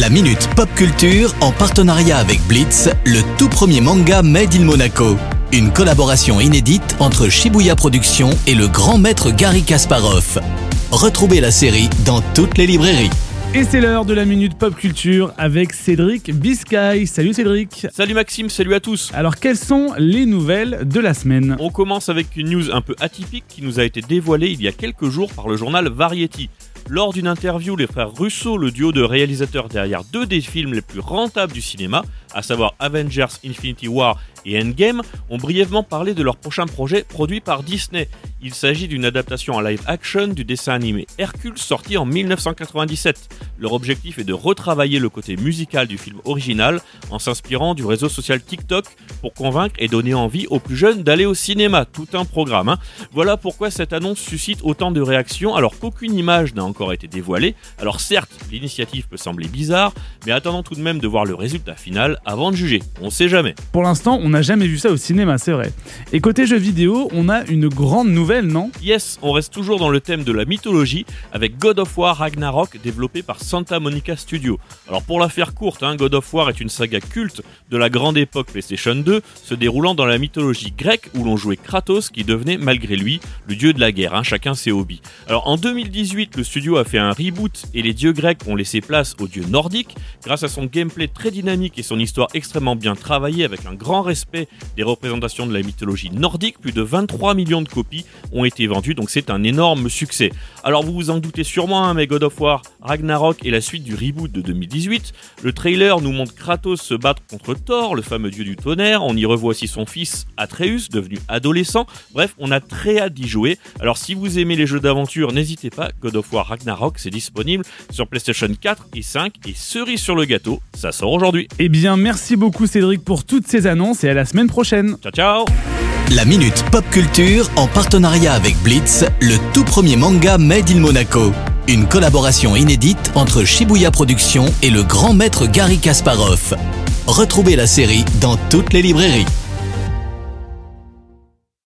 La Minute Pop Culture en partenariat avec Blitz, le tout premier manga Made in Monaco. Une collaboration inédite entre Shibuya Productions et le grand maître Gary Kasparov. Retrouvez la série dans toutes les librairies. Et c'est l'heure de la Minute Pop Culture avec Cédric Biscay. Salut Cédric Salut Maxime, salut à tous Alors quelles sont les nouvelles de la semaine? On commence avec une news un peu atypique qui nous a été dévoilée il y a quelques jours par le journal Variety. Lors d'une interview, les frères Russo, le duo de réalisateurs derrière deux des films les plus rentables du cinéma, à savoir Avengers Infinity War et Endgame, ont brièvement parlé de leur prochain projet produit par Disney. Il s'agit d'une adaptation en live action du dessin animé Hercule sorti en 1997. Leur objectif est de retravailler le côté musical du film original en s'inspirant du réseau social TikTok pour convaincre et donner envie aux plus jeunes d'aller au cinéma. Tout un programme. Hein. Voilà pourquoi cette annonce suscite autant de réactions alors qu'aucune image n'a encore été dévoilée. Alors certes, l'initiative peut sembler bizarre, mais attendons tout de même de voir le résultat final avant de juger. On sait jamais. Pour l'instant, on n'a jamais vu ça au cinéma, c'est vrai. Et côté jeux vidéo, on a une grande nouvelle, non? Yes, on reste toujours dans le thème de la mythologie avec God of War Ragnarok développé par Santa Monica Studio. Alors pour la faire courte, hein, God of War est une saga culte de la grande époque PlayStation 2 se déroulant dans la mythologie grecque où l'on jouait Kratos qui devenait malgré lui le dieu de la guerre, hein, chacun ses hobbies. Alors en 2018, le studio a fait un reboot et les dieux grecs ont laissé place aux dieux nordiques grâce à son gameplay très dynamique et son histoire extrêmement bien travaillée avec un grand respect des représentations de la mythologie nordique. Plus de 23 millions de copies ont été vendues, donc c'est un énorme succès. Alors vous vous en doutez sûrement, hein, mais God of War Ragnarok est la suite du reboot de 2018. Le trailer nous montre Kratos se battre contre Thor, le fameux dieu du tonnerre. On y revoit aussi son fils Atreus, devenu adolescent. Bref, on a très hâte d'y jouer. Alors si vous aimez les jeux d'aventure, n'hésitez pas, God of War Ragnarok, c'est disponible sur PlayStation 4 et 5 et cerise sur le gâteau, ça sort aujourd'hui. Eh bien, merci beaucoup Cédric pour toutes ces annonces et à la semaine prochaine. Ciao ciao La Minute Pop Culture en partenariat avec Blitz, le tout premier manga Made in Monaco. Une collaboration inédite entre Shibuya Productions et le grand maître Gary Kasparov. Retrouvez la série dans toutes les librairies.